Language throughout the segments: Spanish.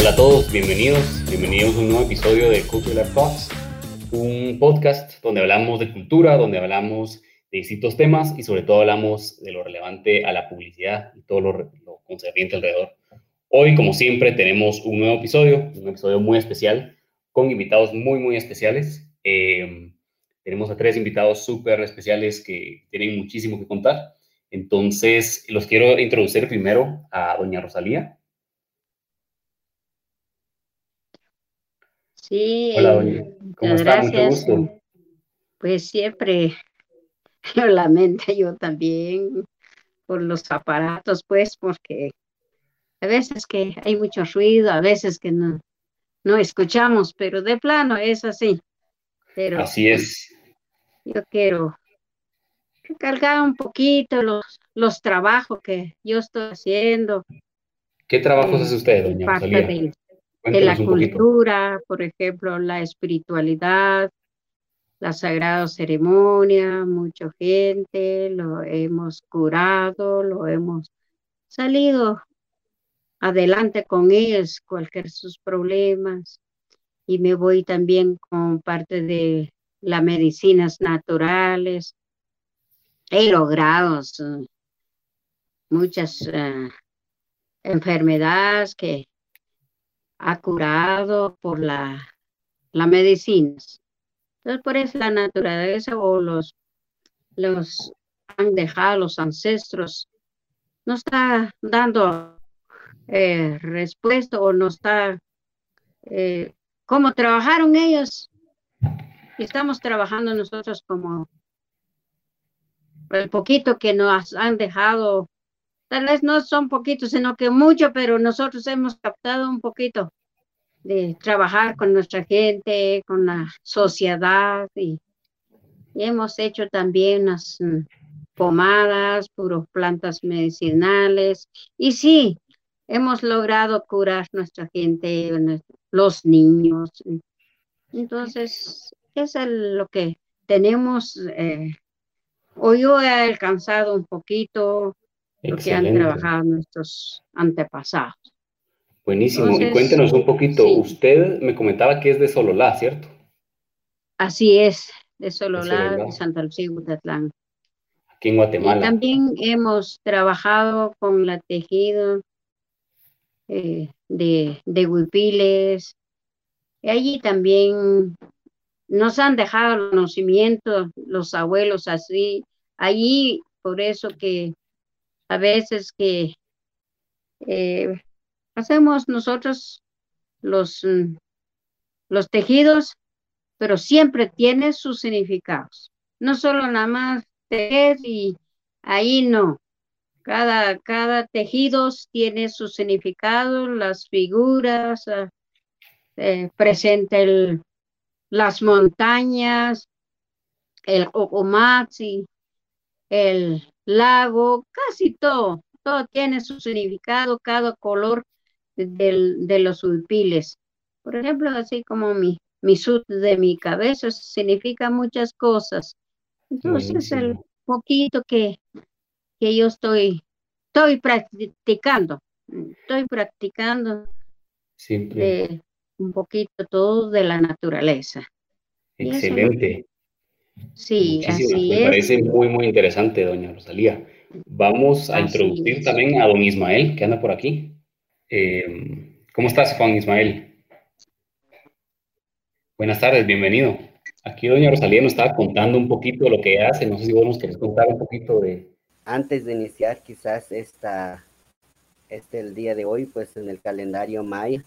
Hola a todos, bienvenidos, bienvenidos a un nuevo episodio de Cultural Talks, un podcast donde hablamos de cultura, donde hablamos de distintos temas y sobre todo hablamos de lo relevante a la publicidad y todo lo, lo concerniente alrededor. Hoy, como siempre, tenemos un nuevo episodio, un episodio muy especial, con invitados muy, muy especiales. Eh, tenemos a tres invitados súper especiales que tienen muchísimo que contar. Entonces, los quiero introducir primero a doña Rosalía. Sí, Hola. Mucho gracias. gusto. Pues siempre lo lamento yo también por los aparatos, pues, porque a veces que hay mucho ruido, a veces que no, no escuchamos, pero de plano es así. Pero Así es. yo quiero recalcar un poquito los, los trabajos que yo estoy haciendo ¿Qué trabajos eh, hace usted, doña parte Rosalía? de, de la poquito. cultura, por ejemplo, la espiritualidad, la sagrada ceremonia, mucha gente, lo hemos curado, lo hemos salido adelante con ellos, cualquier sus problemas. Y me voy también con parte de las medicinas naturales. He logrado muchas eh, enfermedades que ha curado por la, medicinas. Entonces, por eso la naturaleza o los, los han dejado los ancestros no está dando eh, respuesta o no está eh, como trabajaron ellos y estamos trabajando nosotros como el poquito que nos han dejado, tal vez no son poquitos, sino que mucho, pero nosotros hemos captado un poquito de trabajar con nuestra gente, con la sociedad y, hemos hecho también unas mm, pomadas, puros plantas medicinales y sí, hemos logrado curar nuestra gente, los niños. Entonces, es lo que tenemos. eh, hoy yo he alcanzado un poquito lo que han trabajado nuestros antepasados. Buenísimo. y cuéntenos un poquito. sí. Usted me comentaba que es de Sololá, ¿cierto? Así es, de Sololá, de Santa Lucía, Gutatlán. Aquí en Y Guatemala. también hemos trabajado con la tejido eh, de, de huipiles. Y allí también nos han dejado el conocimiento los abuelos así. Allí, por eso que a veces que eh, hacemos nosotros los, mm, los tejidos, pero siempre tiene sus significados. No solo nada más tejer y ahí no. Cada, cada tejido tiene su significado, las figuras, ah, eh, presenta el, las montañas, el Ocomatzi, el lago, casi todo, todo tiene su significado, cada color del- de los huipiles. Por ejemplo, así como mi, mi sud de mi cabeza significa muchas cosas. Entonces, el poquito que, que yo estoy, estoy practicando, estoy practicando Siempre. de un poquito todo de la naturaleza. Excelente. Sí, Muchísimas. así Me es. parece muy, muy interesante, doña Rosalía. Vamos a Así introducir es. también a don Ismael, que anda por aquí. Eh, ¿cómo estás, Juan Ismael? Buenas tardes, bienvenido. Aquí doña Rosalía nos estaba contando un poquito de lo que hace. No sé si vos nos querés contar un poquito de... Antes de iniciar quizás esta, este el día de hoy, pues en el calendario maya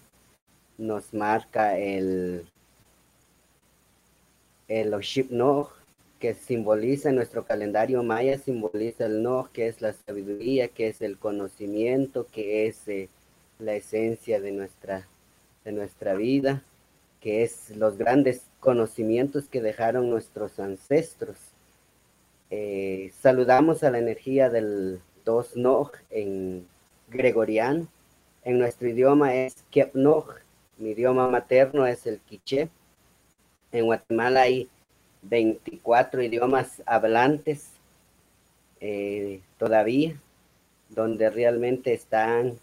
nos marca el, el Oship Nog, que simboliza nuestro calendario maya, simboliza el Nog, que es la sabiduría, que es el conocimiento, que es eh, la esencia de nuestra, de nuestra vida, que es los grandes conocimientos que dejaron nuestros ancestros. Eh, saludamos a la energía del dos Nog en gregoriano. En nuestro idioma es Kep Nog. Mi idioma materno es el quiché. En Guatemala hay 24 idiomas hablantes eh, todavía, donde realmente están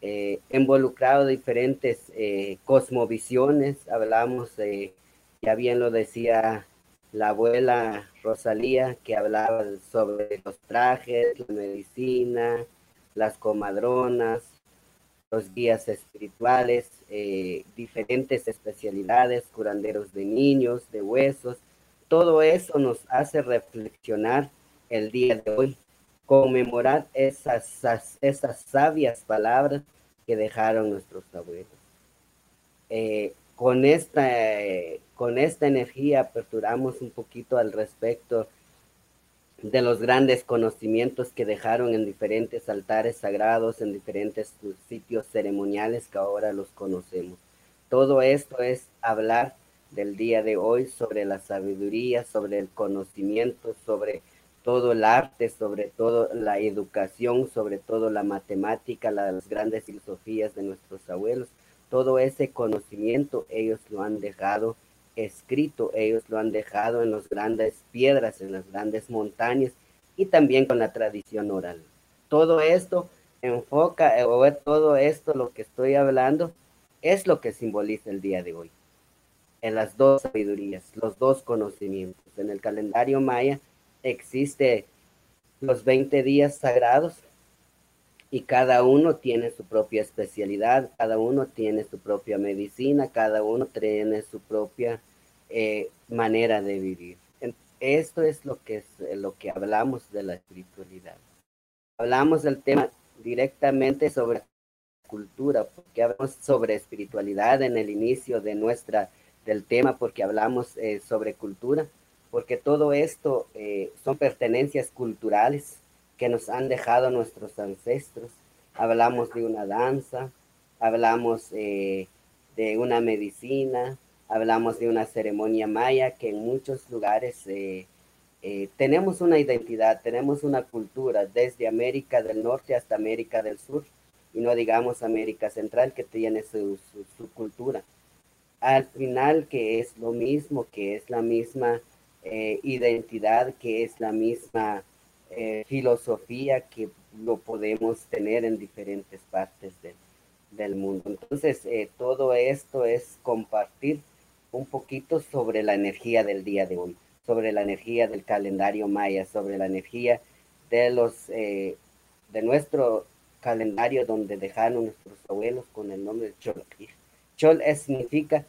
eh, involucrado diferentes eh, cosmovisiones. Hablamos, de, ya bien lo decía la abuela Rosalía, que hablaba sobre los trajes, la medicina, las comadronas, los guías espirituales, eh, diferentes especialidades, curanderos de niños, de huesos. Todo eso nos hace reflexionar el día de hoy, conmemorar esas, esas sabias palabras que dejaron nuestros abuelos. Eh, con, esta, con esta energía aperturamos un poquito al respecto de los grandes conocimientos que dejaron en diferentes altares sagrados, en diferentes sitios ceremoniales que ahora los conocemos. Todo esto es hablar del día de hoy sobre la sabiduría, sobre el conocimiento, sobre todo el arte, sobre todo la educación, sobre todo la matemática, las grandes filosofías de nuestros abuelos. Todo ese conocimiento ellos lo han dejado escrito, ellos lo han dejado en las grandes piedras, en las grandes montañas y también con la tradición oral. Todo esto enfoca, eh, o todo esto, lo que estoy hablando, es lo que simboliza el día de hoy. En las dos sabidurías, los dos conocimientos. En el calendario maya existe los 20 días sagrados y cada uno tiene su propia especialidad, cada uno tiene su propia medicina, cada uno tiene su propia eh, manera de vivir. Esto es lo que es lo que hablamos de la espiritualidad. Hablamos del tema directamente sobre cultura, porque hablamos sobre espiritualidad en el inicio de nuestra del tema, porque hablamos eh, sobre cultura, porque todo esto eh, son pertenencias culturales que nos han dejado nuestros ancestros. Hablamos de una danza, hablamos eh, de una medicina, hablamos de una ceremonia maya que en muchos lugares tenemos una identidad, tenemos una cultura, desde América del Norte hasta América del Sur, y no digamos América Central que tiene su, su cultura. Al final que es lo mismo, que es la misma identidad, que es la misma eh, filosofía que lo podemos tener en diferentes partes del mundo. Entonces, eh, todo esto es compartir un poquito sobre la energía del día de hoy, sobre la energía del calendario maya, sobre la energía de los eh, de nuestro calendario donde dejaron nuestros abuelos con el nombre de Chol. Chol significa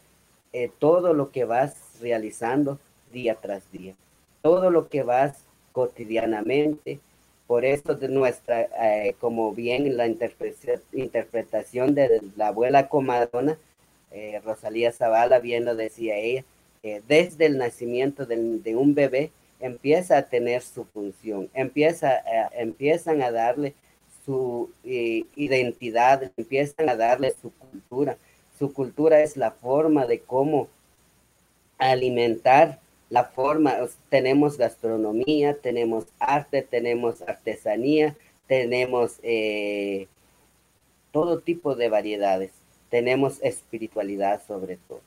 todo lo que vas realizando día tras día, todo lo que vas cotidianamente. Por eso de nuestra, eh, como bien la interpretación de la abuela comadrona, eh, Rosalía Zavala, bien lo decía ella, desde el nacimiento de, un bebé empieza a tener su función, empieza, empiezan a darle su eh, identidad, empiezan a darle su cultura. Su cultura es la forma de cómo alimentar la forma, tenemos gastronomía, tenemos arte, tenemos artesanía, tenemos eh, todo tipo de variedades, tenemos espiritualidad sobre todo.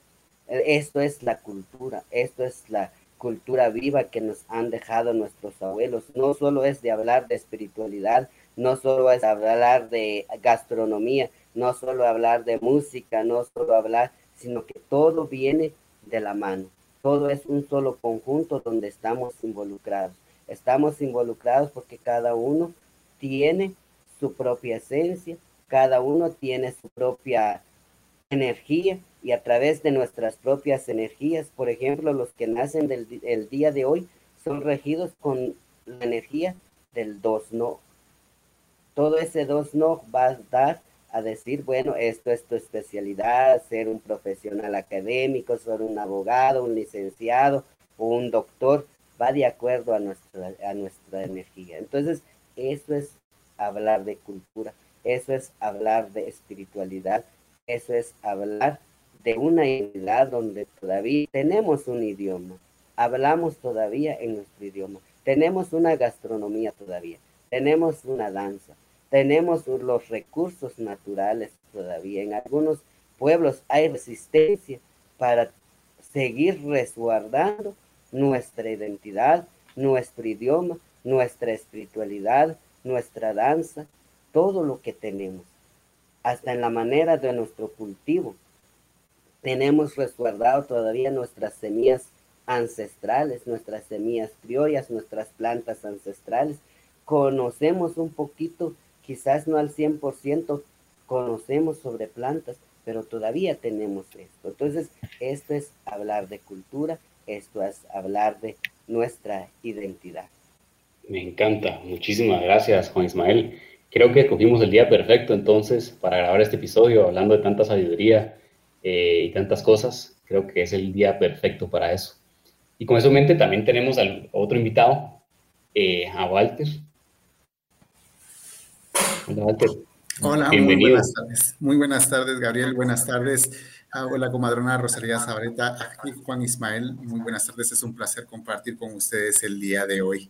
Esto es la cultura, esto es la cultura viva que nos han dejado nuestros abuelos. No solo es de hablar de espiritualidad, no solo es hablar de gastronomía, no solo hablar de música, no solo hablar, sino que todo viene de la mano todo es un solo conjunto donde estamos involucrados. Estamos involucrados porque cada uno tiene su propia esencia, cada uno tiene su propia energía y a través de nuestras propias energías, por ejemplo, los que nacen del el día de hoy son regidos con la energía del dos no. Todo ese dos no va a dar a decir, bueno, esto es tu especialidad, ser un profesional académico, ser un abogado, un licenciado o un doctor, va de acuerdo a nuestra, a nuestra energía. Entonces, eso es hablar de cultura, eso es hablar de espiritualidad, eso es hablar de una identidad donde todavía tenemos un idioma, hablamos todavía en nuestro idioma, tenemos una gastronomía todavía, tenemos una danza, tenemos los recursos naturales todavía. En algunos pueblos hay resistencia para seguir resguardando nuestra identidad, nuestro idioma, nuestra espiritualidad, nuestra danza, todo lo que tenemos. hasta en la manera de nuestro cultivo. Tenemos resguardado todavía nuestras semillas ancestrales, nuestras semillas criollas, nuestras plantas ancestrales. Conocemos un poquito, quizás no al 100%, conocemos sobre plantas, pero todavía tenemos esto. Entonces, esto es hablar de cultura, esto es hablar de nuestra identidad. Me encanta, muchísimas gracias Juan Ismael. Creo que escogimos el día perfecto entonces para grabar este episodio hablando de tanta sabiduría eh, y tantas cosas. Creo que es el día perfecto para eso. Y con eso en mente también tenemos al otro invitado, eh, a Walter. Hola muy buenas tardes. Muy buenas tardes, Gabriel. Buenas tardes. Ah, hola, comadrona Rosalía Sabreta. Aquí Juan Ismael. Muy buenas tardes. Es un placer compartir con ustedes el día de hoy.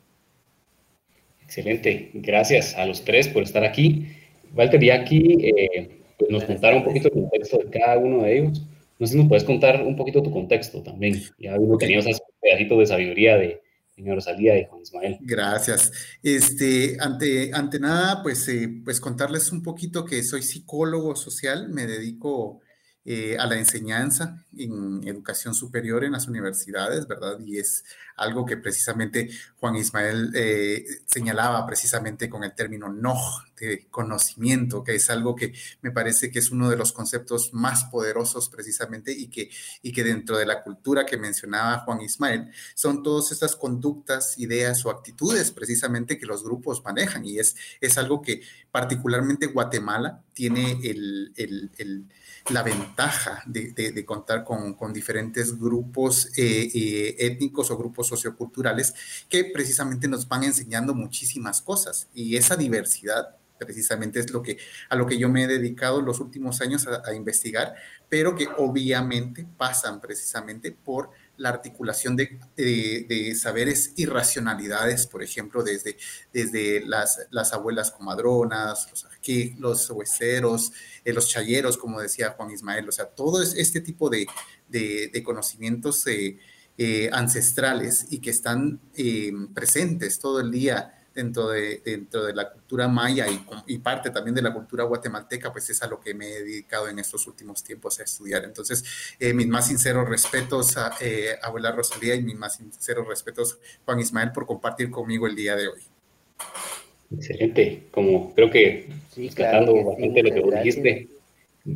Excelente. Gracias a los tres por estar aquí. Walter, y aquí eh, pues nos contaron un poquito el contexto de cada uno de ellos. No sé si nos puedes contar un poquito tu contexto también. Ya teníamos esos pedacitos de sabiduría de, señor Rosalía y Juan Ismael. Gracias. Este, ante, ante nada, pues, eh, pues contarles un poquito que soy psicólogo social, me dedico eh, a la enseñanza en educación superior en las universidades, ¿verdad? Y es algo que precisamente Juan Ismael eh, señalaba precisamente con el término no de conocimiento, que es algo que me parece que es uno de los conceptos más poderosos precisamente y que, y que dentro de la cultura que mencionaba Juan Ismael son todas estas conductas, ideas o actitudes precisamente que los grupos manejan y es, es algo que particularmente Guatemala tiene el, el la ventaja de, contar con, con, diferentes grupos eh, eh, étnicos o grupos socioculturales que precisamente nos van enseñando muchísimas cosas. Y esa diversidad precisamente es lo que a lo que yo me he dedicado los últimos años a, investigar, pero que obviamente pasan precisamente por la articulación de, saberes y racionalidades, por ejemplo, desde, desde las, las abuelas comadronas, los, los hueseros, eh, los chayeros, como decía Juan Ismael, o sea, todo este tipo de, de conocimientos eh, eh, ancestrales y que están presentes todo el día dentro de, dentro de la cultura maya y, parte también de la cultura guatemalteca, pues es a lo que me he dedicado en estos últimos tiempos a estudiar. Entonces, eh, mis más sinceros respetos a eh, abuela Rosalía y mis más sinceros respetos Juan Ismael por compartir conmigo el día de hoy. Excelente, como creo que sí, bastante lo que vos dijiste,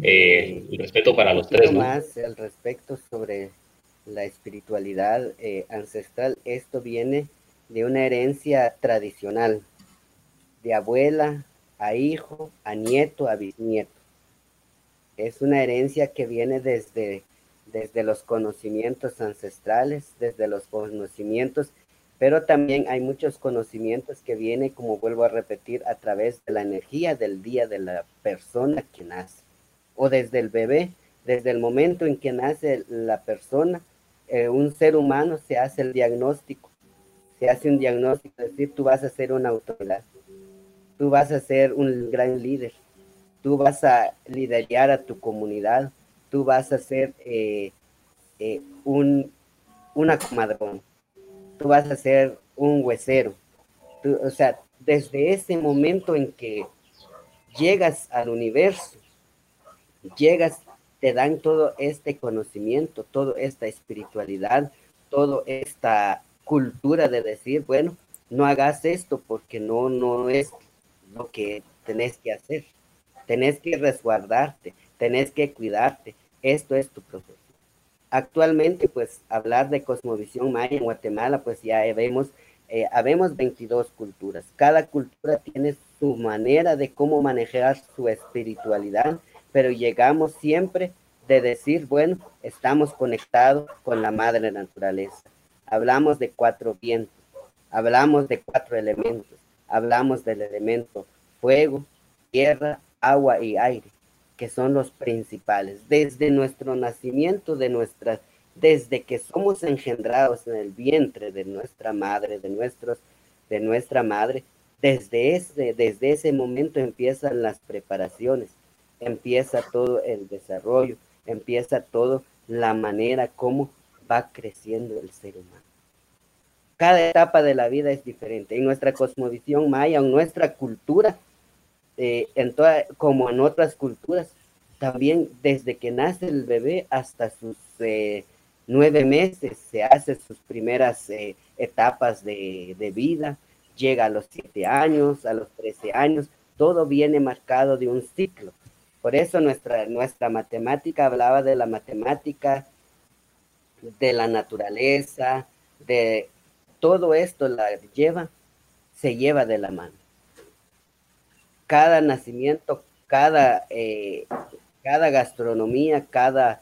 eh, el respeto para los tres. ¿no? Más el respeto sobre la espiritualidad ancestral, esto viene de una herencia tradicional, de abuela a hijo, a nieto, a bisnieto. Es una herencia que viene desde, desde los conocimientos ancestrales, desde los conocimientos, pero también hay muchos conocimientos que vienen, como vuelvo a repetir, a través de la energía del día de la persona que nace, o desde el bebé, desde el momento en que nace la persona, eh, un ser humano se hace el diagnóstico hace un diagnóstico, es decir, tú vas a ser una autoridad, tú vas a ser un gran líder, tú vas a liderar a tu comunidad, tú vas a ser eh, eh, un, una comadrón, tú vas a ser un huesero. o sea, desde ese momento en que llegas al universo, llegas, te dan todo este conocimiento, toda esta espiritualidad, toda esta cultura de decir, bueno, no hagas esto porque no, no es lo que tenés que hacer. Tenés que resguardarte, tenés que cuidarte. Esto es tu profesión. Actualmente, pues, hablar de cosmovisión maya en Guatemala, pues ya vemos, eh, habemos 22 culturas. Cada cultura tiene su manera de cómo manejar su espiritualidad, pero llegamos siempre de decir, bueno, estamos conectados con la madre naturaleza hablamos de cuatro vientos, hablamos de cuatro elementos, hablamos del elemento fuego, tierra, agua y aire, que son los principales. Desde nuestro nacimiento, de nuestras, desde que somos engendrados en el vientre de nuestra madre, de nuestros, de nuestra madre, desde ese, desde ese momento empiezan las preparaciones, empieza todo el desarrollo, empieza todo la manera como va creciendo el ser humano cada etapa de la vida es diferente. En nuestra cosmovisión maya, en nuestra cultura, eh, en toda, como en otras culturas, también desde que nace el bebé hasta sus eh, nueve meses se hace sus primeras eh, etapas de, de, vida, llega a los siete años, a los trece años, todo viene marcado de un ciclo. Por eso nuestra, nuestra matemática hablaba de la matemática, de la naturaleza, de todo esto la lleva, se lleva de la mano. Cada nacimiento, cada, eh, cada gastronomía, cada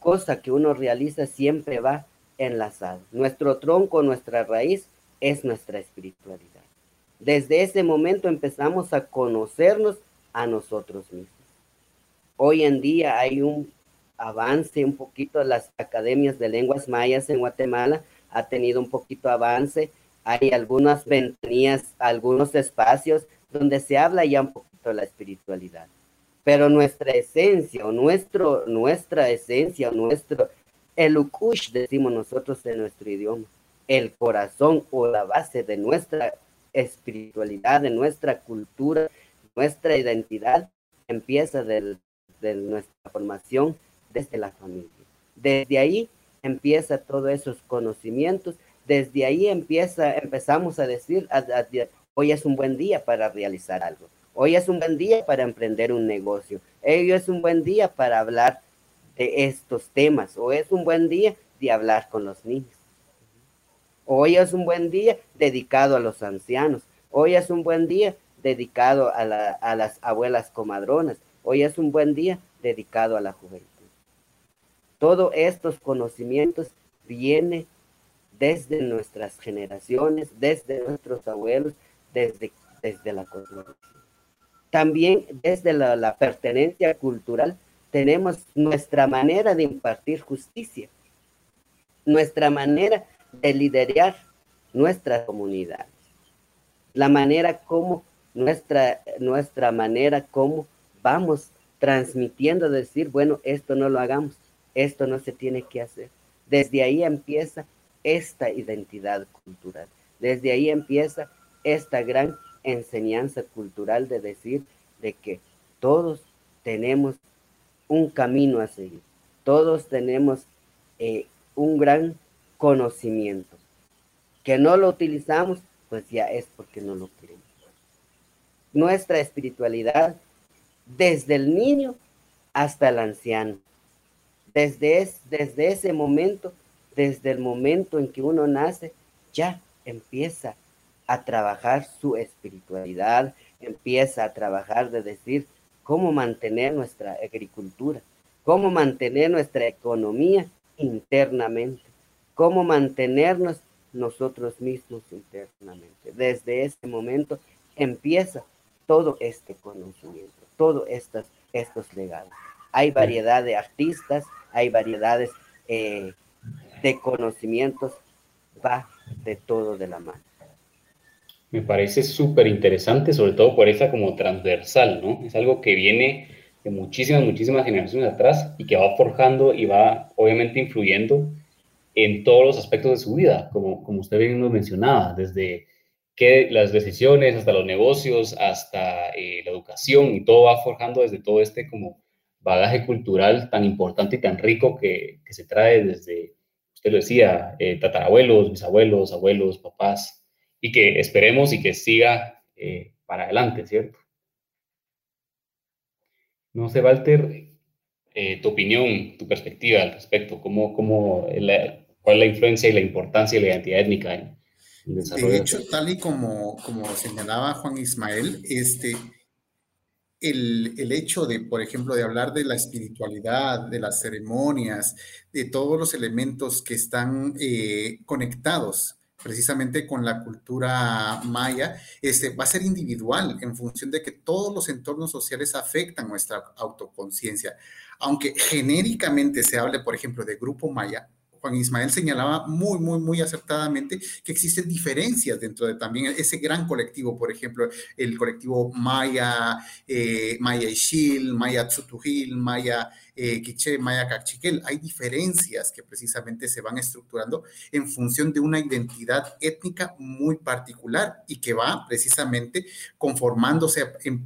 cosa que uno realiza siempre va enlazado. Nuestro tronco, nuestra raíz es nuestra espiritualidad. Desde ese momento empezamos a conocernos a nosotros mismos. Hoy en día hay un avance un poquito, las academias de lenguas mayas en Guatemala ha tenido un poquito avance, hay algunas ventanillas, algunos espacios donde se habla ya un poquito de la espiritualidad. Pero nuestra esencia o nuestro, nuestra esencia o nuestro, el ukush decimos nosotros en nuestro idioma, el corazón o la base de nuestra espiritualidad, de nuestra cultura, nuestra identidad, empieza de nuestra formación desde la familia. Desde ahí empieza todos esos conocimientos, desde ahí empieza, empezamos a decir, hoy es un buen día para realizar algo Hoy es un buen día para emprender un negocio. Hoy es un buen día para hablar de estos temas. Hoy es un buen día de hablar con los niños. Hoy es un buen día dedicado a los ancianos. Hoy es un buen día dedicado a, las abuelas comadronas. Hoy es un buen día dedicado a la juventud. Todos estos conocimientos vienen desde nuestras generaciones, desde nuestros abuelos, desde, desde la cosmovisión. También desde la, pertenencia cultural tenemos nuestra manera de impartir justicia, nuestra manera de liderar nuestra comunidad, la manera como nuestra, nuestra manera como vamos transmitiendo, decir, bueno, esto no lo hagamos, esto no se tiene que hacer. Desde ahí empieza esta identidad cultural, desde ahí empieza esta gran enseñanza cultural de decir de que todos tenemos un camino a seguir, todos tenemos eh, un gran conocimiento. Que no lo utilizamos, pues ya es porque no lo queremos. Nuestra espiritualidad, desde el niño hasta el anciano, desde, desde ese momento, desde el momento en que uno nace, ya empieza a trabajar su espiritualidad, empieza a trabajar de decir cómo mantener nuestra agricultura, cómo mantener nuestra economía internamente, cómo mantenernos nosotros mismos internamente. Desde ese momento empieza todo este conocimiento, todos estos, estos legados. Hay variedad de artistas, hay variedades eh, de conocimientos, va de todo de la mano. Me parece súper interesante, sobre todo por esa como transversal, ¿no? Es algo que viene de muchísimas, muchísimas generaciones atrás y que va forjando y va obviamente influyendo en todos los aspectos de su vida, como, como usted bien nos mencionaba, desde que las decisiones hasta los negocios, hasta eh, la educación y todo va forjando desde todo este como bagaje cultural tan importante y tan rico que, que se trae desde, usted lo decía, eh, tatarabuelos, bisabuelos, abuelos, papás, y que esperemos y que siga eh, para adelante, ¿cierto? No sé, Walter, eh, tu opinión, tu perspectiva al respecto, ¿cómo, cómo ¿cuál es la influencia y la importancia de la identidad étnica en el desarrollo? De hecho, tal y como, como señalaba Juan Ismael, este, el, el, hecho de, por ejemplo, de hablar de la espiritualidad, de las ceremonias, de todos los elementos que están eh, conectados precisamente con la cultura maya, este, va a ser individual en función de que todos los entornos sociales afectan nuestra autoconciencia. Aunque genéricamente se hable, por ejemplo, de grupo maya, Juan Ismael señalaba muy, muy, muy acertadamente que existen diferencias dentro de también ese gran colectivo, por ejemplo, el colectivo Maya, eh, Maya Ishil, Maya Tsutujil, Maya eh, Maya Cachiquel. Hay diferencias que precisamente se van estructurando en función de una identidad étnica muy particular y que va precisamente conformándose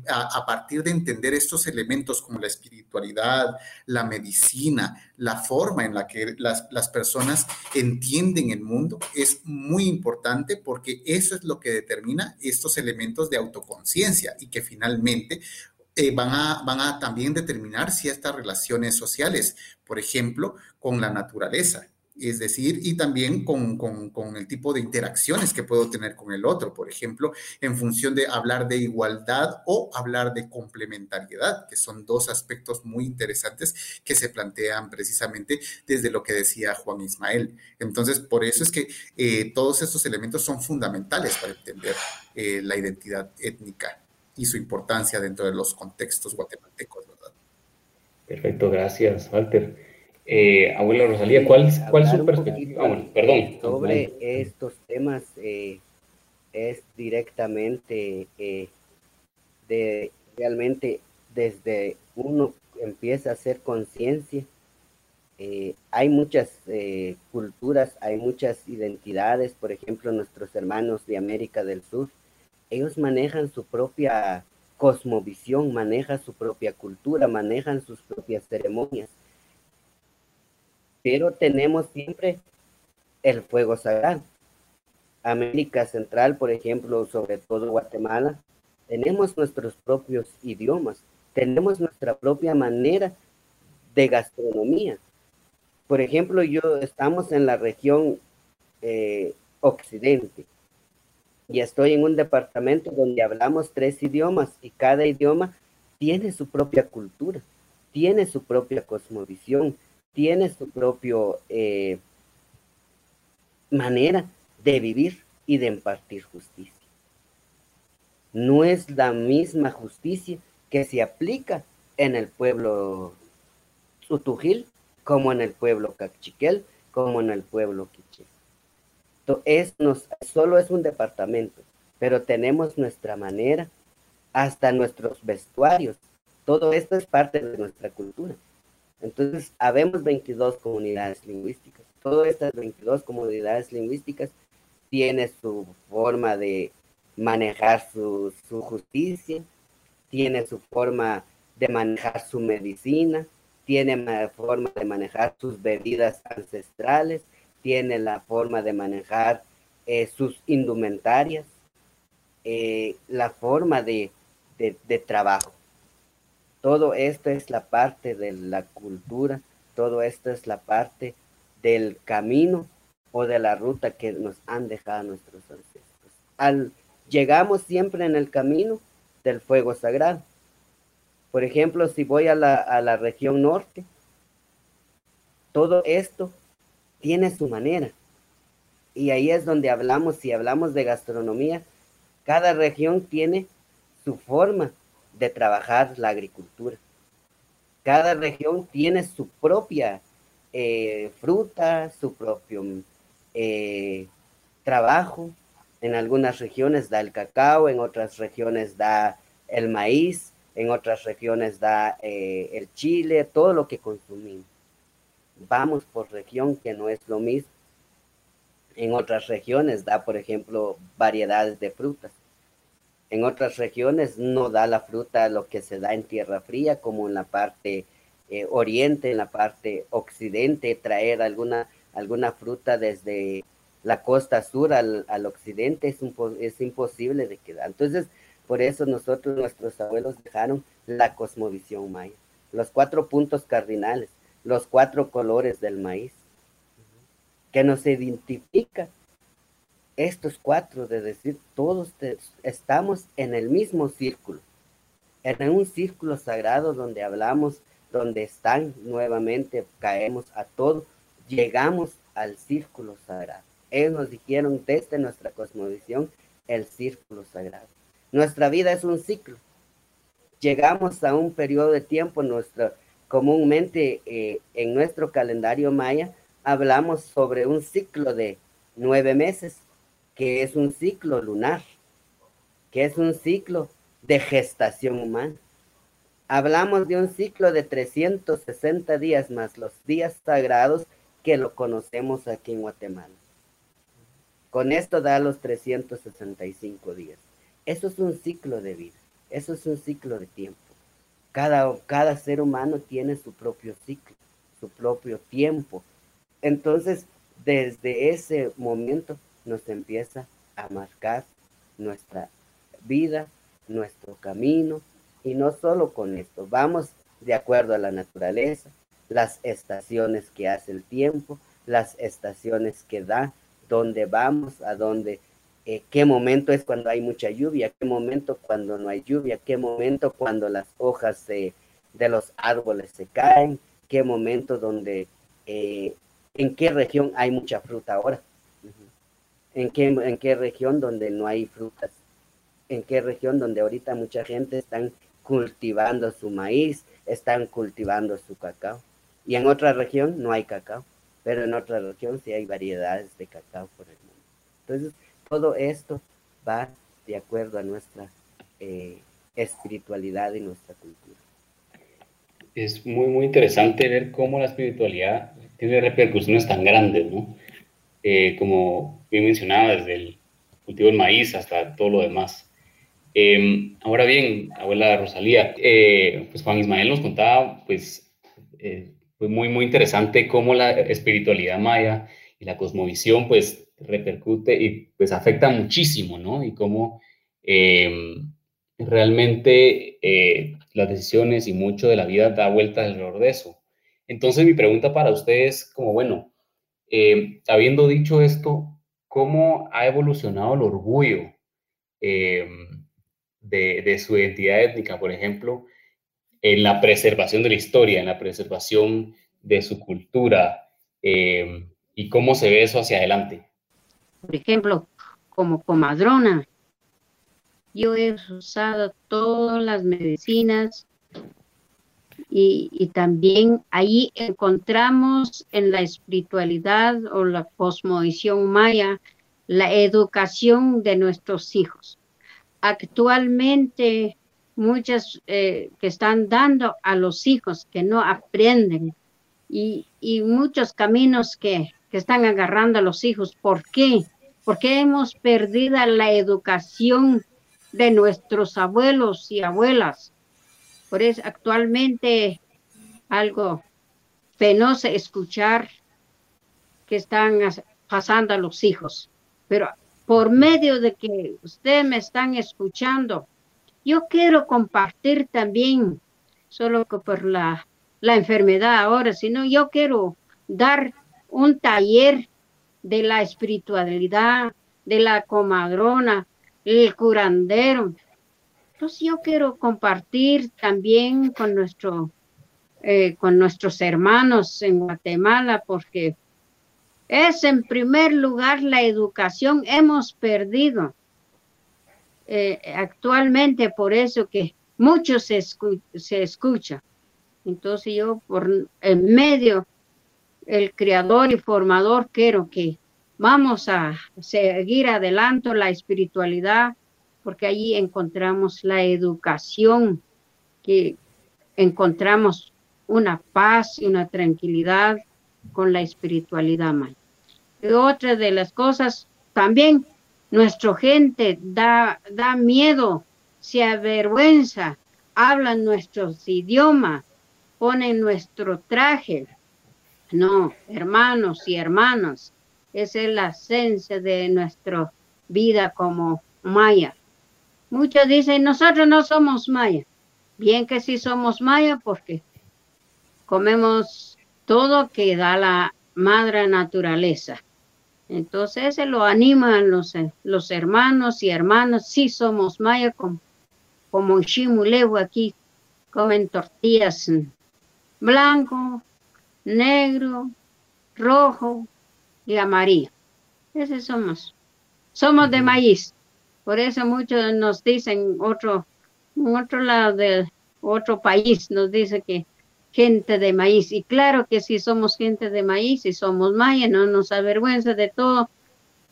a, partir de entender estos elementos como la espiritualidad, la medicina, la forma en la que las, las personas entienden el mundo. Es muy importante porque eso es lo que determina estos elementos de autoconciencia y que finalmente eh, van, a, van a también determinar ciertas relaciones sociales, por ejemplo, con la naturaleza, es decir, y también con, con, el tipo de interacciones que puedo tener con el otro, por ejemplo, en función de hablar de igualdad o hablar de complementariedad, que son dos aspectos muy interesantes que se plantean precisamente desde lo que decía Juan Ismael. Entonces, por eso es que eh, todos estos elementos son fundamentales para entender eh, la identidad étnica y su importancia dentro de los contextos guatemaltecos, ¿verdad? Perfecto, gracias, Walter. Eh, abuela Rosalía, ¿cuál, cuál es su perspectiva? Ah, perdón. Sobre estos temas eh, es directamente eh, de realmente desde uno empieza a hacer conciencia. hay muchas culturas, hay muchas identidades, por ejemplo, nuestros hermanos de América del Sur ellos manejan su propia cosmovisión, manejan su propia cultura, manejan sus propias ceremonias. Pero tenemos siempre el fuego sagrado. América Central, por ejemplo, sobre todo Guatemala, tenemos nuestros propios idiomas, tenemos nuestra propia manera de gastronomía. Por ejemplo, yo estamos en la región eh, occidente y estoy en un departamento donde hablamos tres idiomas y cada idioma tiene su propia cultura, tiene su propia cosmovisión, tiene su propia eh, manera de vivir y de impartir justicia. No es la misma justicia que se aplica en el pueblo Sutujil como en el pueblo Cachiquel, como en el pueblo Quiché es, solo es un departamento, pero tenemos nuestra manera, hasta nuestros vestuarios. Todo esto es parte de nuestra cultura. Entonces, habemos 22 comunidades lingüísticas. Todas estas 22 comunidades lingüísticas tienen su forma de manejar su, su justicia, tiene su forma de manejar su medicina, tiene forma de manejar sus bebidas ancestrales, tiene la forma de manejar eh, sus indumentarias, eh, la forma de, trabajo. Todo esto es la parte de la cultura, todo esto es la parte del camino o de la ruta que nos han dejado nuestros ancestros. Al, llegamos siempre en el camino del fuego sagrado. Por ejemplo, si voy a la, a la región norte, todo esto tiene su manera. Y ahí es donde hablamos, si hablamos de gastronomía, cada región tiene su forma de trabajar la agricultura. Cada región tiene su propia eh, fruta, su propio eh, trabajo. En algunas regiones da el cacao, en otras regiones da el maíz, en otras regiones da eh, el chile, todo lo que consumimos vamos por región, que no es lo mismo. En otras regiones da, por ejemplo, variedades de frutas. En otras regiones no da la fruta lo que se da en tierra fría, como en la parte eh, oriente, en la parte occidente, traer alguna, alguna fruta desde la costa sur al, occidente es, es imposible de quedar. Entonces, por eso nosotros, nuestros abuelos dejaron la cosmovisión maya, los cuatro puntos cardinales los cuatro colores del maíz, que nos identifica estos cuatro, de decir, todos estamos en el mismo círculo, en un círculo sagrado donde hablamos, donde están nuevamente, caemos a todo, llegamos al círculo sagrado. Ellos nos dijeron desde nuestra cosmovisión el círculo sagrado. Nuestra vida es un ciclo. Llegamos a un periodo de tiempo, nuestra, comúnmente eh, en nuestro calendario maya hablamos sobre un ciclo de nueve meses, que es un ciclo lunar, que es un ciclo de gestación humana. Hablamos de un ciclo de 360 días más los días sagrados que lo conocemos aquí en Guatemala. Con esto da los 365 días. Eso es un ciclo de vida, eso es un ciclo de tiempo. Cada, cada ser humano tiene su propio ciclo, su propio tiempo. Entonces, desde ese momento nos empieza a marcar nuestra vida, nuestro camino, y no solo con esto, vamos de acuerdo a la naturaleza, las estaciones que hace el tiempo, las estaciones que da, dónde vamos, a dónde, eh, qué momento es cuando hay mucha lluvia, qué momento cuando no hay lluvia, qué momento cuando las hojas de los árboles se caen, qué momento donde, eh, en qué región hay mucha fruta ahora, en qué, en qué región donde no hay frutas, en qué región donde ahorita mucha gente están cultivando su maíz, están cultivando su cacao. Y en otra región no hay cacao, pero en otra región sí hay variedades de cacao por el mundo. Entonces, todo esto va de acuerdo a nuestra eh, espiritualidad y nuestra cultura. Es muy, muy interesante ver cómo la espiritualidad tiene repercusiones tan grandes, ¿no? Eh, como bien mencionaba, desde el cultivo del maíz hasta todo lo demás. Em, ahora bien, abuela Rosalía, eh, pues Juan Ismael nos contaba, pues, eh, fue muy, muy interesante cómo la espiritualidad maya y la cosmovisión, pues, repercute y, pues, afecta muchísimo, ¿no? Y cómo em, realmente eh, las decisiones y mucho de la vida da vuelta alrededor de eso. Entonces, mi pregunta para ustedes, como, bueno, habiendo dicho esto, ¿cómo ha evolucionado el orgullo? Em, de, su identidad étnica, por ejemplo, en la preservación de la historia, en la preservación de su cultura y cómo se ve eso hacia adelante. Por ejemplo, como comadrona, yo he usado todas las medicinas y, y, también ahí encontramos en la espiritualidad o la cosmovisión maya la educación de nuestros hijos actualmente muchas eh, que están dando a los hijos que no aprenden y, muchos caminos que, que, están agarrando a los hijos. ¿Por qué? Porque hemos perdido la educación de nuestros abuelos y abuelas. Por eso actualmente algo penoso escuchar que están pasando a los hijos. Pero por medio de que ustedes me están escuchando, yo quiero compartir también, solo que por la, la enfermedad ahora, sino yo quiero dar un taller de la espiritualidad, de la comadrona, el curandero. Entonces yo quiero compartir también con nuestro, eh, con nuestros hermanos en Guatemala, porque es en primer lugar la educación. Hemos perdido eh, actualmente por eso que mucho se, se escucha. Entonces yo por en medio, el creador y formador quiero que vamos a seguir adelante la espiritualidad porque allí encontramos la educación, que encontramos una paz y una tranquilidad con la espiritualidad. Y otra de las cosas, también nuestra gente da, da miedo, se avergüenza, hablan nuestros idiomas, ponen nuestro traje. No, hermanos y hermanas, esa es la esencia de nuestra vida como maya. Muchos dicen, nosotros no somos maya. Bien que sí somos maya porque comemos todo que da la madre naturaleza. Entonces se lo animan los, los hermanos y hermanas, sí somos maya como, en aquí, comen tortillas blanco, negro, rojo y amarillo. Ese somos. Somos de maíz. Por eso muchos nos dicen otro, otro lado del otro país, nos dice que gente de maíz. Y claro que si somos gente de maíz y somos mayas, no nos avergüenza de todo.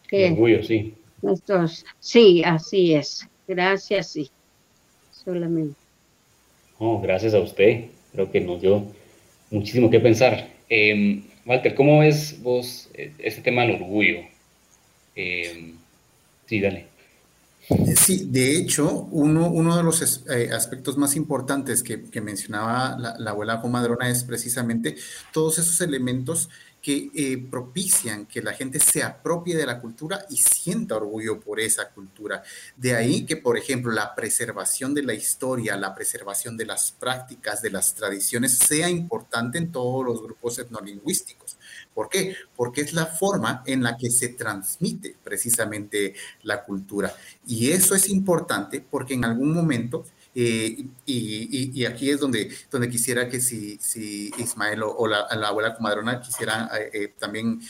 Que orgullo, sí. Nuestros, sí, así es. Gracias, sí. Solamente. Oh, gracias a usted. Creo que nos dio muchísimo que pensar. Eh, Walter, ¿cómo ves vos eh, este tema del orgullo? Eh, sí, dale. Eh, sí, de hecho, uno, uno de los aspectos más importantes que, mencionaba la, la, abuela comadrona es precisamente todos esos elementos que eh, propician que la gente se apropie de la cultura y sienta orgullo por esa cultura. De ahí que, por ejemplo, la preservación de la historia, la preservación de las prácticas, de las tradiciones, sea importante en todos los grupos etnolingüísticos. ¿Por qué? Porque es la forma en la que se transmite precisamente la cultura. Y eso es importante porque en algún momento eh, y, aquí es donde, donde quisiera que si, si Ismael o, la, abuela comadrona quisiera eh, eh, también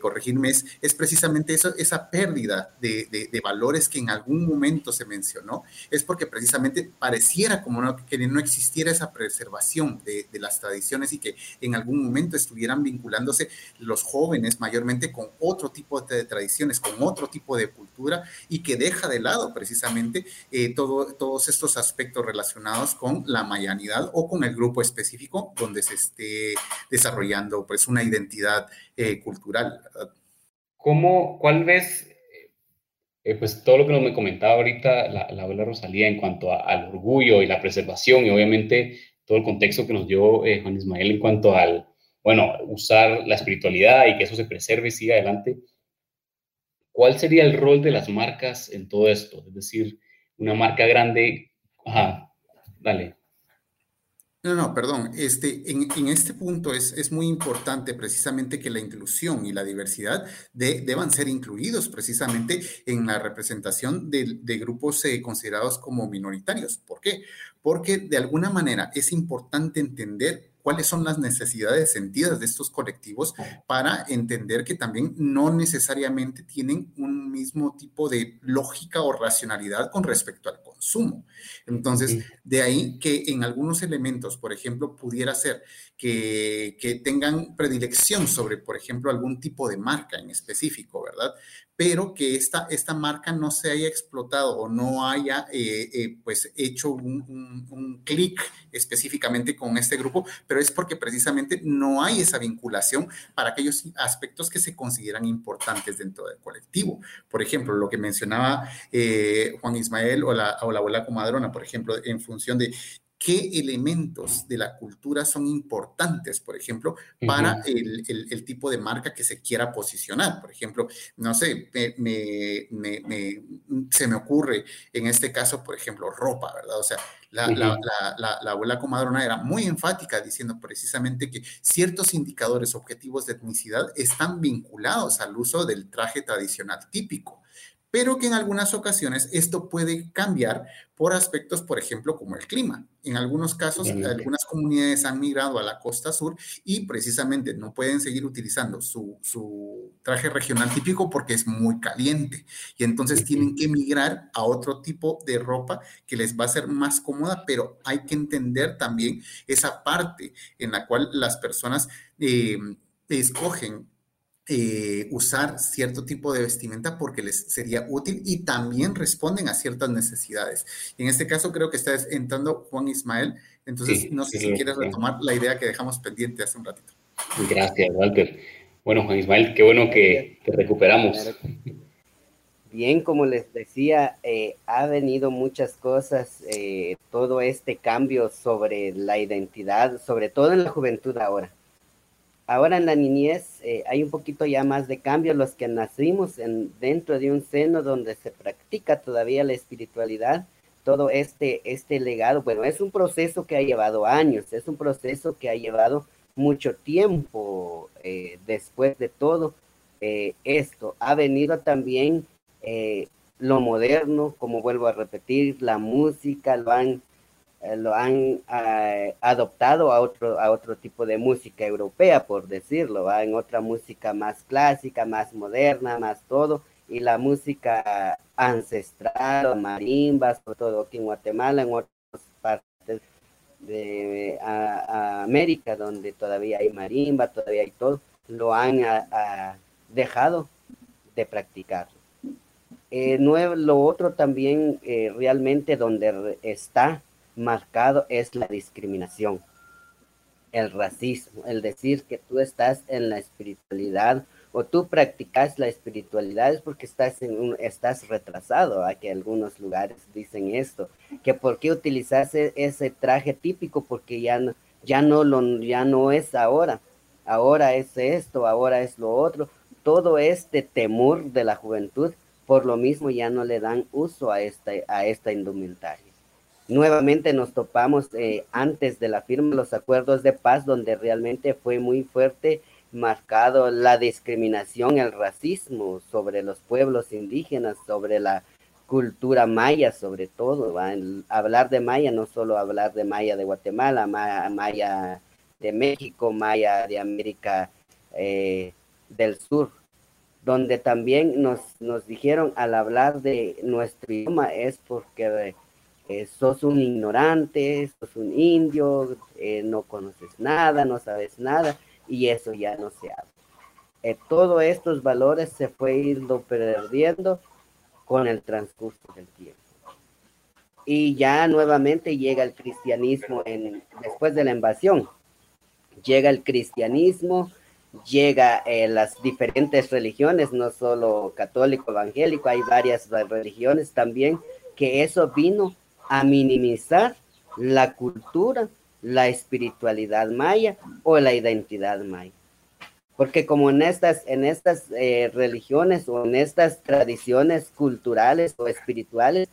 corregirme, es, es, precisamente eso, esa pérdida de, de, valores que en algún momento se mencionó, es porque precisamente pareciera como no, que no existiera esa preservación de, de las tradiciones y que en algún momento estuvieran vinculándose los jóvenes mayormente con otro tipo de tradiciones, con otro tipo de cultura y que deja de lado precisamente todo, todos estos aspectos aspectos relacionados con la mayanidad o con el grupo específico donde se esté desarrollando pues una identidad eh, cultural. ¿Cómo, cuál ves, eh, pues todo lo que nos me comentaba ahorita la, la abuela Rosalía en cuanto al orgullo y la preservación y obviamente todo el contexto que nos dio eh, Juan Ismael en cuanto al, bueno, usar la espiritualidad y que eso se preserve y siga adelante. ¿Cuál sería el rol de las marcas en todo esto? Es decir, una marca grande, Ajá, dale. No, no, perdón. Este, en, este punto es, es, muy importante precisamente que la inclusión y la diversidad de, deban ser incluidos precisamente en la representación de, de grupos eh, considerados como minoritarios. ¿Por qué? Porque de alguna manera es importante entender cuáles son las necesidades sentidas de estos colectivos para entender que también no necesariamente tienen un mismo tipo de lógica o racionalidad con respecto al consumo. Entonces, de ahí que en algunos elementos, por ejemplo, pudiera ser que, que tengan predilección sobre, por ejemplo, algún tipo de marca en específico, ¿verdad? pero que esta, esta marca no se haya explotado o no haya eh, eh, pues hecho un, un, clic específicamente con este grupo, pero es porque precisamente no hay esa vinculación para aquellos aspectos que se consideran importantes dentro del colectivo. Por ejemplo, lo que mencionaba eh, Juan Ismael o la, o la abuela comadrona, por ejemplo, en función de qué elementos de la cultura son importantes, por ejemplo, para el, el, tipo de marca que se quiera posicionar. Por ejemplo, no sé, me, me, me, se me ocurre en este caso, por ejemplo, ropa, ¿verdad? O sea, la, la, la, la, abuela comadrona era muy enfática diciendo precisamente que ciertos indicadores objetivos de etnicidad están vinculados al uso del traje tradicional típico pero que en algunas ocasiones esto puede cambiar por aspectos, por ejemplo, como el clima. En algunos casos, algunas comunidades han migrado a la costa sur y precisamente no pueden seguir utilizando su, traje regional típico porque es muy caliente. Y entonces tienen que migrar a otro tipo de ropa que les va a ser más cómoda, pero hay que entender también esa parte en la cual las personas eh, escogen eh, usar cierto tipo de vestimenta porque les sería útil y también responden a ciertas necesidades. En este caso creo que está entrando Juan Ismael, entonces no sé si quieres retomar la idea que dejamos pendiente hace un ratito. Gracias, Walter. Bueno, Juan Ismael, qué bueno que, recuperamos. Bien, como les decía, eh, ha venido muchas cosas, eh, todo este cambio sobre la identidad, sobre todo en la juventud ahora ahora en la niñez eh, hay un poquito ya más de cambio, los que nacimos en, dentro de un seno donde se practica todavía la espiritualidad, todo este, este legado, bueno, es un proceso que ha llevado años, es un proceso que ha llevado mucho tiempo eh, después de todo eh, esto. Ha venido también lo moderno, como vuelvo a repetir, la música, lo han eh, lo han eh, adoptado a otro, a otro tipo de música europea, por decirlo, en otra música más clásica, más moderna, más todo, y la música ancestral, marimbas, sobre todo aquí en Guatemala, en otras partes de América, donde todavía hay marimba, todavía hay todo, lo han dejado de practicar. Eh, lo otro también eh, realmente donde está marcado es la discriminación, el racismo, el decir que tú estás en la espiritualidad o tú practicas la espiritualidad es porque estás, en un, estás retrasado, a que algunos lugares dicen esto, que por qué utilizas e, ese traje típico porque ya no, ya no, lo, ya no es ahora, ahora es esto, ahora es lo otro, todo este temor de la juventud, por lo mismo ya no le dan uso a esta, a esta indumentaria. Nuevamente nos topamos eh, antes de la firma de los acuerdos de paz, donde realmente fue muy fuerte marcado la discriminación, el racismo sobre los pueblos indígenas, sobre la cultura maya sobre todo. hablar de maya, no solo hablar de maya de Guatemala, maya, de México, maya de América eh, del Sur, donde también nos, nos dijeron al hablar de nuestro idioma es porque eh, sos un ignorante, sos un indio, eh, no conoces nada, no sabes nada y eso ya no se habla. Eh, todos estos valores se fue ido perdiendo con el transcurso del tiempo. Y ya nuevamente llega el cristianismo en, después de la invasión. Llega el cristianismo, llega eh, las diferentes religiones, no solo católico, evangélico, hay varias religiones también, que eso vino a minimizar la cultura la espiritualidad maya o la identidad maya. Porque como en estas, en estas eh, religiones o en estas tradiciones culturales o espirituales,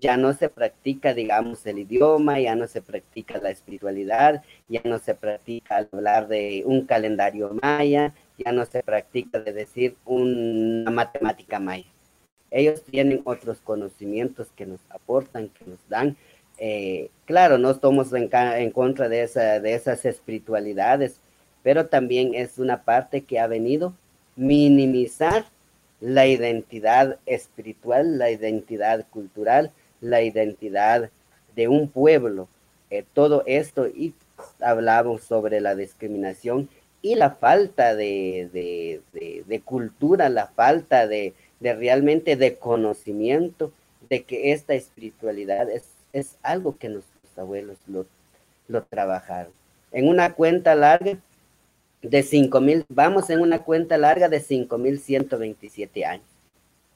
ya no se practica, digamos, el idioma, ya no se practica la espiritualidad, ya no se practica hablar de un calendario maya, ya no se practica de decir una matemática maya. Ellos tienen otros conocimientos que nos aportan, que nos dan, eh, claro, no estamos en, contra de, esa, de esas espiritualidades, pero también es una parte que ha venido minimizar la identidad espiritual, la identidad cultural, la identidad de un pueblo. Eh, todo esto y hablamos sobre la discriminación y la falta de, cultura, la falta de, de realmente de conocimiento de que esta espiritualidad es es algo que nuestros abuelos lo, lo trabajaron. En una cuenta larga de 5 mil, vamos en una cuenta larga de 5.127 años,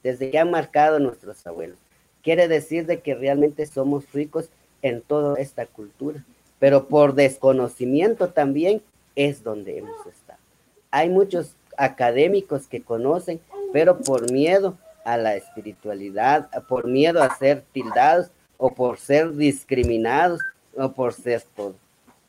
desde que han marcado nuestros abuelos. Quiere decir de que realmente somos ricos en toda esta cultura, pero por desconocimiento también es donde hemos estado. Hay muchos académicos que conocen, pero por miedo a la espiritualidad, por miedo a ser tildados, o por ser discriminados o por ser todo.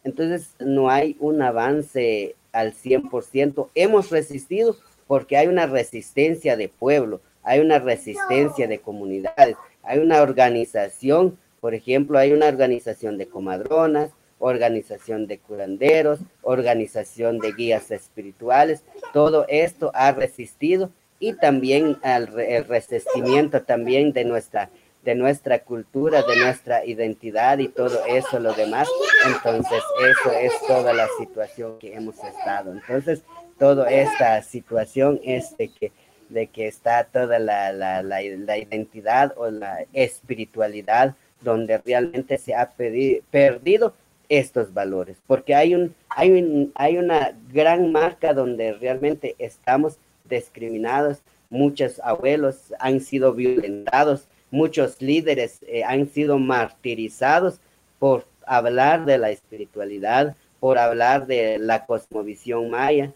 Entonces no hay un avance al 100%. Hemos resistido porque hay una resistencia de pueblo, hay una resistencia de comunidades, hay una organización, por ejemplo, hay una organización de comadronas, organización de curanderos, organización de guías espirituales. Todo esto ha resistido y también el resistimiento también de nuestra de nuestra cultura, de nuestra identidad y todo eso, lo demás. Entonces, eso es toda la situación que hemos estado. Entonces, toda esta situación es de que, de que está toda la, la, la, identidad o la espiritualidad donde realmente se ha perdido estos valores, porque hay, un, hay, un, hay una gran marca donde realmente estamos discriminados, muchos abuelos han sido violentados, muchos líderes eh, han sido martirizados por hablar de la espiritualidad, por hablar de la cosmovisión maya.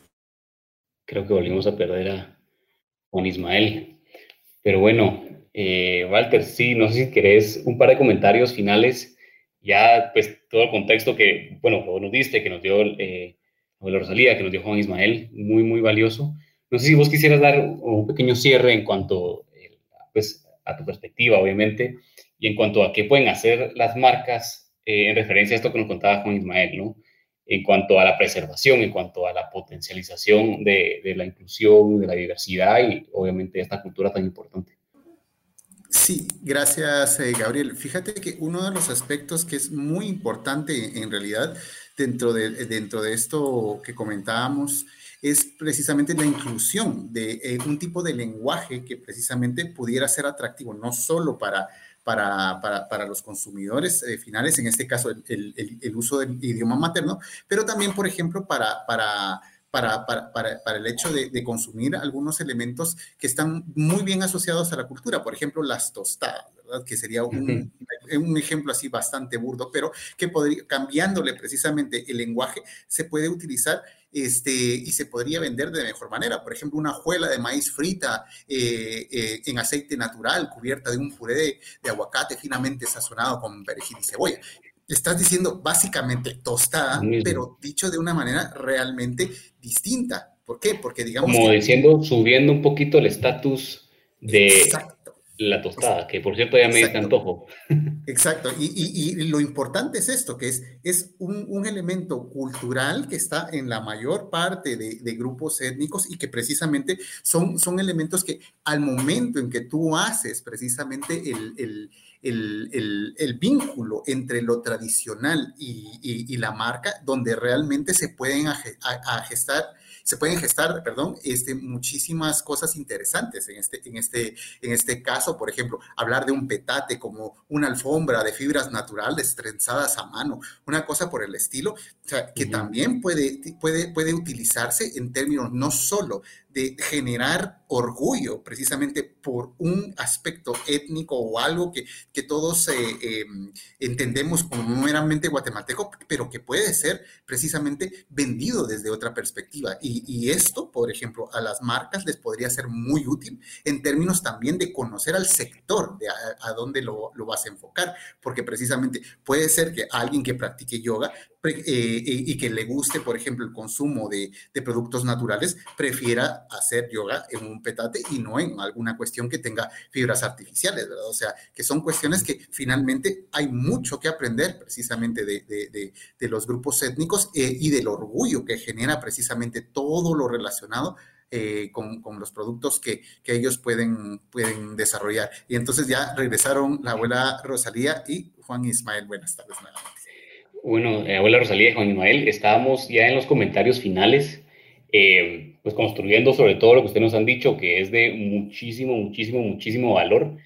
Creo que volvimos a perder a Juan Ismael. Pero bueno, eh, Walter, sí, no sé si querés un par de comentarios finales. Ya, pues, todo el contexto que, bueno, nos diste, que nos dio eh, Rosalía, que nos dio Juan Ismael, muy, muy valioso. No sé si vos quisieras dar un pequeño cierre en cuanto, eh, pues, a tu perspectiva, obviamente, y en cuanto a qué pueden hacer las marcas eh, en referencia a esto que nos contaba Juan Ismael, ¿no? En cuanto a la preservación, en cuanto a la potencialización de, de la inclusión, de la diversidad y obviamente esta cultura tan importante. Sí, gracias, eh, Gabriel. Fíjate que uno de los aspectos que es muy importante en realidad dentro de, dentro de esto que comentábamos es precisamente la inclusión de eh, un tipo de lenguaje que precisamente pudiera ser atractivo no solo para, para, para, los consumidores eh, finales, en este caso el, el, uso del idioma materno, pero también, por ejemplo, para, para para, para, para, el hecho de, de, consumir algunos elementos que están muy bien asociados a la cultura, por ejemplo, las tostadas, ¿verdad? Que sería un, un, ejemplo así bastante burdo, pero que podría, cambiándole precisamente el lenguaje, se puede utilizar este, y se podría vender de mejor manera. Por ejemplo, una juela de maíz frita eh, eh, en aceite natural, cubierta de un puré de, de aguacate finamente sazonado con perejil y cebolla estás diciendo básicamente tostada, pero dicho de una manera realmente distinta. ¿Por qué? Porque digamos... Como diciendo, subiendo un poquito el estatus de la tostada, que por cierto ya me dice antojo. Exacto, y, lo importante es esto, que es, es un, elemento cultural que está en la mayor parte de, grupos étnicos y que precisamente son, son elementos que al momento en que tú haces precisamente el el, vínculo entre lo tradicional y, la marca, donde realmente se pueden gestar se pueden gestar, perdón, este, muchísimas cosas interesantes en este, en, este, en este caso, por ejemplo, hablar de un petate como una alfombra de fibras naturales trenzadas a mano, una cosa por el estilo, o sea, que también puede, puede, puede utilizarse en términos no solo de generar orgullo precisamente por un aspecto étnico o algo que, que todos eh, em, entendemos como meramente guatemalteco, pero que puede ser precisamente vendido desde otra perspectiva. Y, y, esto, por ejemplo, a las marcas les podría ser muy útil en términos también de conocer al sector, de a, dónde lo, lo, vas a enfocar, porque precisamente puede ser que alguien que practique yoga eh, y que le guste, por ejemplo, el consumo de, de productos naturales, prefiera hacer yoga en un petate y no en alguna cuestión que tenga fibras artificiales, ¿verdad? O sea, que son cuestiones que finalmente hay mucho que aprender precisamente de, de, de, los grupos étnicos eh, y del orgullo que genera precisamente todo lo relacionado eh, con, con, los productos que, que, ellos pueden, pueden desarrollar. Y entonces ya regresaron la abuela Rosalía y Juan Ismael. Buenas tardes nuevamente. Bueno, eh, abuela Rosalía y Juan Ismael, estábamos ya en los comentarios finales. Eh, pues construyendo sobre todo lo que ustedes nos han dicho, que es de muchísimo, muchísimo, muchísimo valor.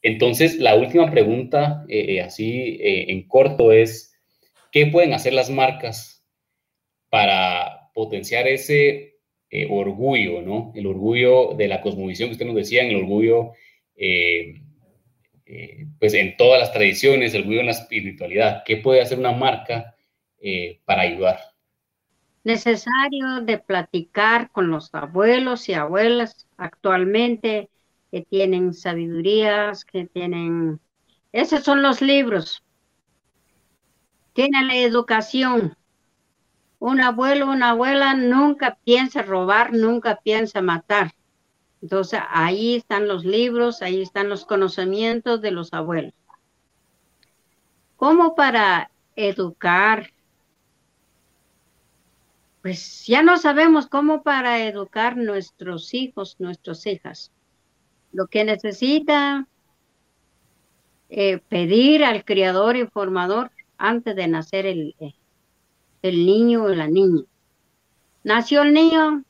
Entonces, la última pregunta, eh, eh, así en corto, es, ¿qué pueden hacer las marcas para potenciar ese orgullo, ¿no? El orgullo de la cosmovisión que ustedes nos decían, el orgullo, pues en todas las tradiciones, el orgullo en la espiritualidad. ¿Qué puede hacer una marca para ayudar? Necesario de platicar con los abuelos y abuelas actualmente que tienen sabidurías, que tienen... Esos son los libros. Tiene la educación. Un abuelo, una abuela nunca piensa robar, nunca piensa matar. Entonces ahí están los libros, ahí están los conocimientos de los abuelos. ¿Cómo para educar pues ya no sabemos cómo para educar nuestros hijos, nuestras hijas. Lo que necesita eh, pedir al criador y formador antes de nacer el, eh, el niño o la niña. Nació el niño,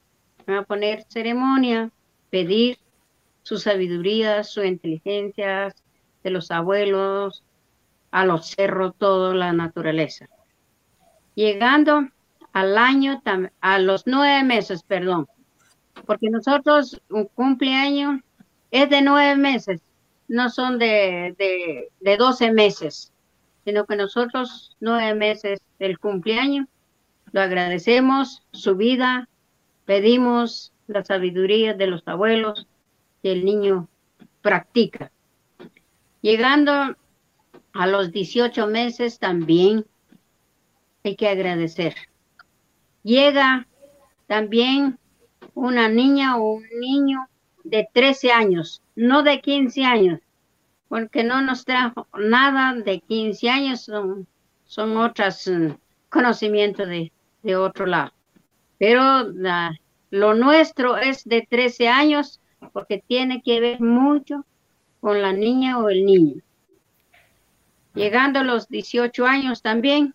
va a poner ceremonia, pedir su sabiduría, su inteligencia de los abuelos, a los cerros, toda la naturaleza. Llegando al año, a los nueve meses, perdón, porque nosotros un cumpleaños es de nueve meses, no son de, de, de 12 meses, sino que nosotros nueve meses del cumpleaños lo agradecemos, su vida, pedimos la sabiduría de los abuelos que el niño practica. Llegando a los 18 meses también hay que agradecer llega también una niña o un niño de 13 años, no de 15 años, porque no nos trajo nada de 15 años, son, son otros mm, conocimientos de, de, otro lado. Pero lo nuestro es de 13 años, porque tiene que ver mucho con la niña o el niño. Llegando a los 18 años también,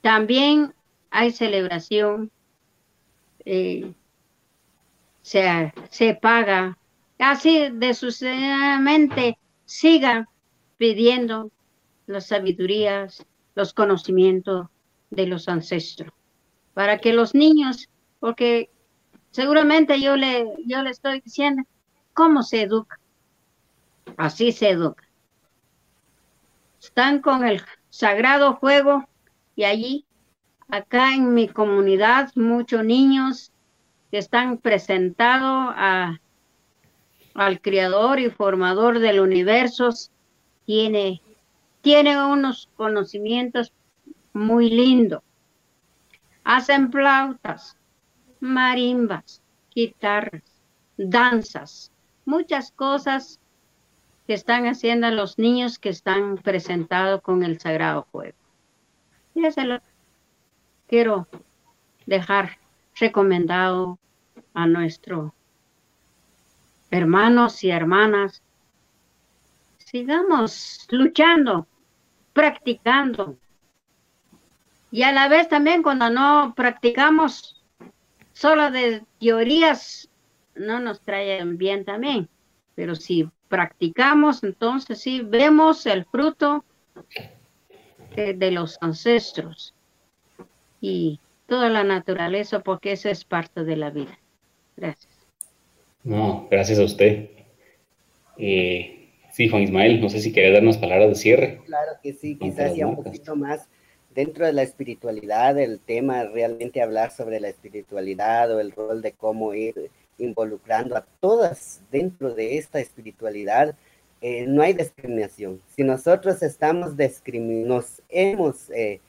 también hay celebración, eh, se, se paga, así de sucesivamente siga pidiendo las sabidurías, los conocimientos de los ancestros, para que los niños, porque seguramente yo le, yo le estoy diciendo, ¿cómo se educa? Así se educa. Están con el sagrado fuego y allí, acá en mi comunidad, muchos niños que están presentados al creador y formador del universo, tiene, tiene unos conocimientos muy lindos. Hacen flautas, marimbas, guitarras, danzas, muchas cosas que están haciendo los niños que están presentados con el Sagrado Fuego. Y eso lo quiero dejar recomendado a nuestros hermanos y hermanas. Sigamos luchando, practicando. Y a la vez también cuando no practicamos solo de teorías, no nos traen bien también. Pero si practicamos, entonces sí vemos el fruto de, los ancestros y toda la naturaleza, porque eso es parte de la vida. Gracias. No, gracias a usted. Eh, sí, Juan Ismael, no sé si quiere darnos palabras de cierre. Claro que sí, quizás ya un poquito más dentro de la espiritualidad, el tema realmente hablar sobre la espiritualidad o el rol de cómo ir involucrando a todas dentro de esta espiritualidad eh, no hay discriminación. Si nosotros estamos nos hemos, eh,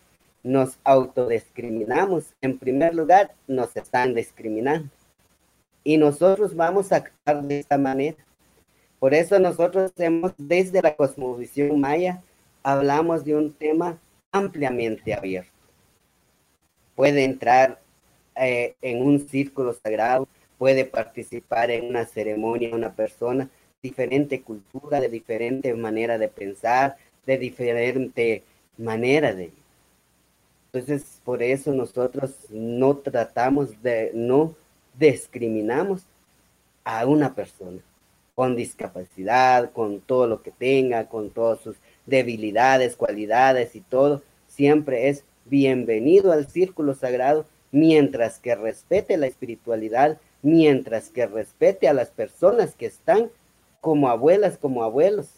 nos autodiscriminamos, en primer lugar, nos están discriminando. Y nosotros vamos a actuar de esta manera. Por eso nosotros hemos, desde la cosmovisión maya, hablamos de un tema ampliamente abierto. Puede entrar eh, en un círculo sagrado, puede participar en una ceremonia una persona, diferente cultura, de diferente manera de pensar, de diferente manera de Entonces, por eso nosotros no tratamos de, no discriminamos a una persona con discapacidad, con todo lo que tenga, con todas sus debilidades, cualidades y todo. Siempre es bienvenido al círculo sagrado mientras que respete la espiritualidad, mientras que respete a las personas que están como abuelas, como abuelos,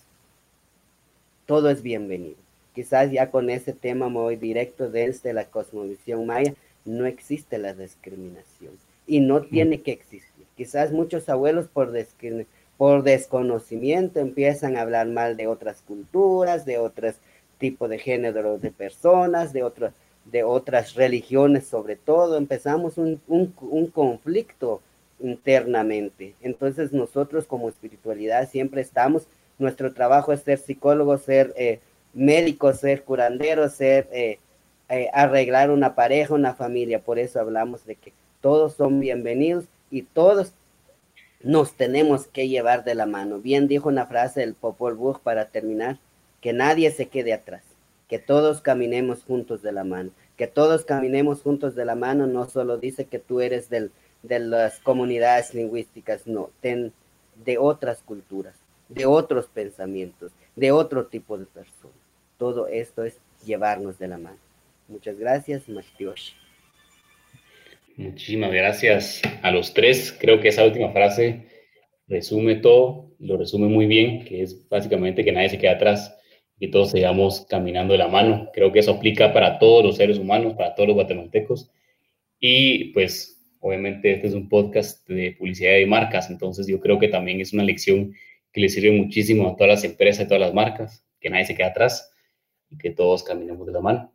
todo es bienvenido. Quizás ya con ese tema muy directo desde la cosmovisión maya, no existe la discriminación y no tiene que existir. Quizás muchos abuelos por, por desconocimiento empiezan a hablar mal de otras culturas, de otros tipos de género de personas, de, de otras religiones sobre todo. Empezamos un, un, un conflicto internamente. Entonces nosotros como espiritualidad siempre estamos, nuestro trabajo es ser psicólogos, ser eh, médicos, ser curanderos, ser eh, eh, arreglar una pareja, una familia. Por eso hablamos de que todos son bienvenidos y todos nos tenemos que llevar de la mano. Bien dijo una frase del Popol Vuh para terminar, que nadie se quede atrás, que todos caminemos juntos de la mano, que todos caminemos juntos de la mano, no solo dice que tú eres del, de las comunidades lingüísticas, no, de otras culturas, de otros pensamientos, de otro tipo de personas. Todo esto es llevarnos de la mano. Muchas gracias, Mastioshi. Muchísimas gracias a los tres. Creo que esa última frase resume todo, lo resume muy bien, que es básicamente que nadie se quede atrás, y todos sigamos caminando de la mano. Creo que eso aplica para todos los seres humanos, para todos los guatemaltecos. Y pues Obviamente este es un podcast de publicidad y marcas, entonces yo creo que también es una lección que le sirve muchísimo a todas las empresas y todas las marcas, que nadie se quede atrás y que todos caminemos de la mano.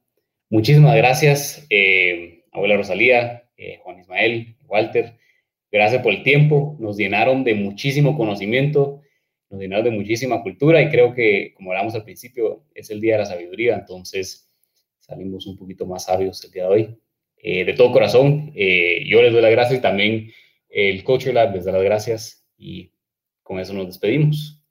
Muchísimas gracias, eh, abuela Rosalía, eh, Juan Ismael, Walter. Gracias por el tiempo, nos llenaron de muchísimo conocimiento, nos llenaron de muchísima cultura y creo que, como hablamos al principio, es el Día de la Sabiduría, entonces salimos un poquito más sabios el día de hoy. Eh, de todo corazón, yo les doy las gracias y también el Coach Lab les da las gracias y con eso nos despedimos.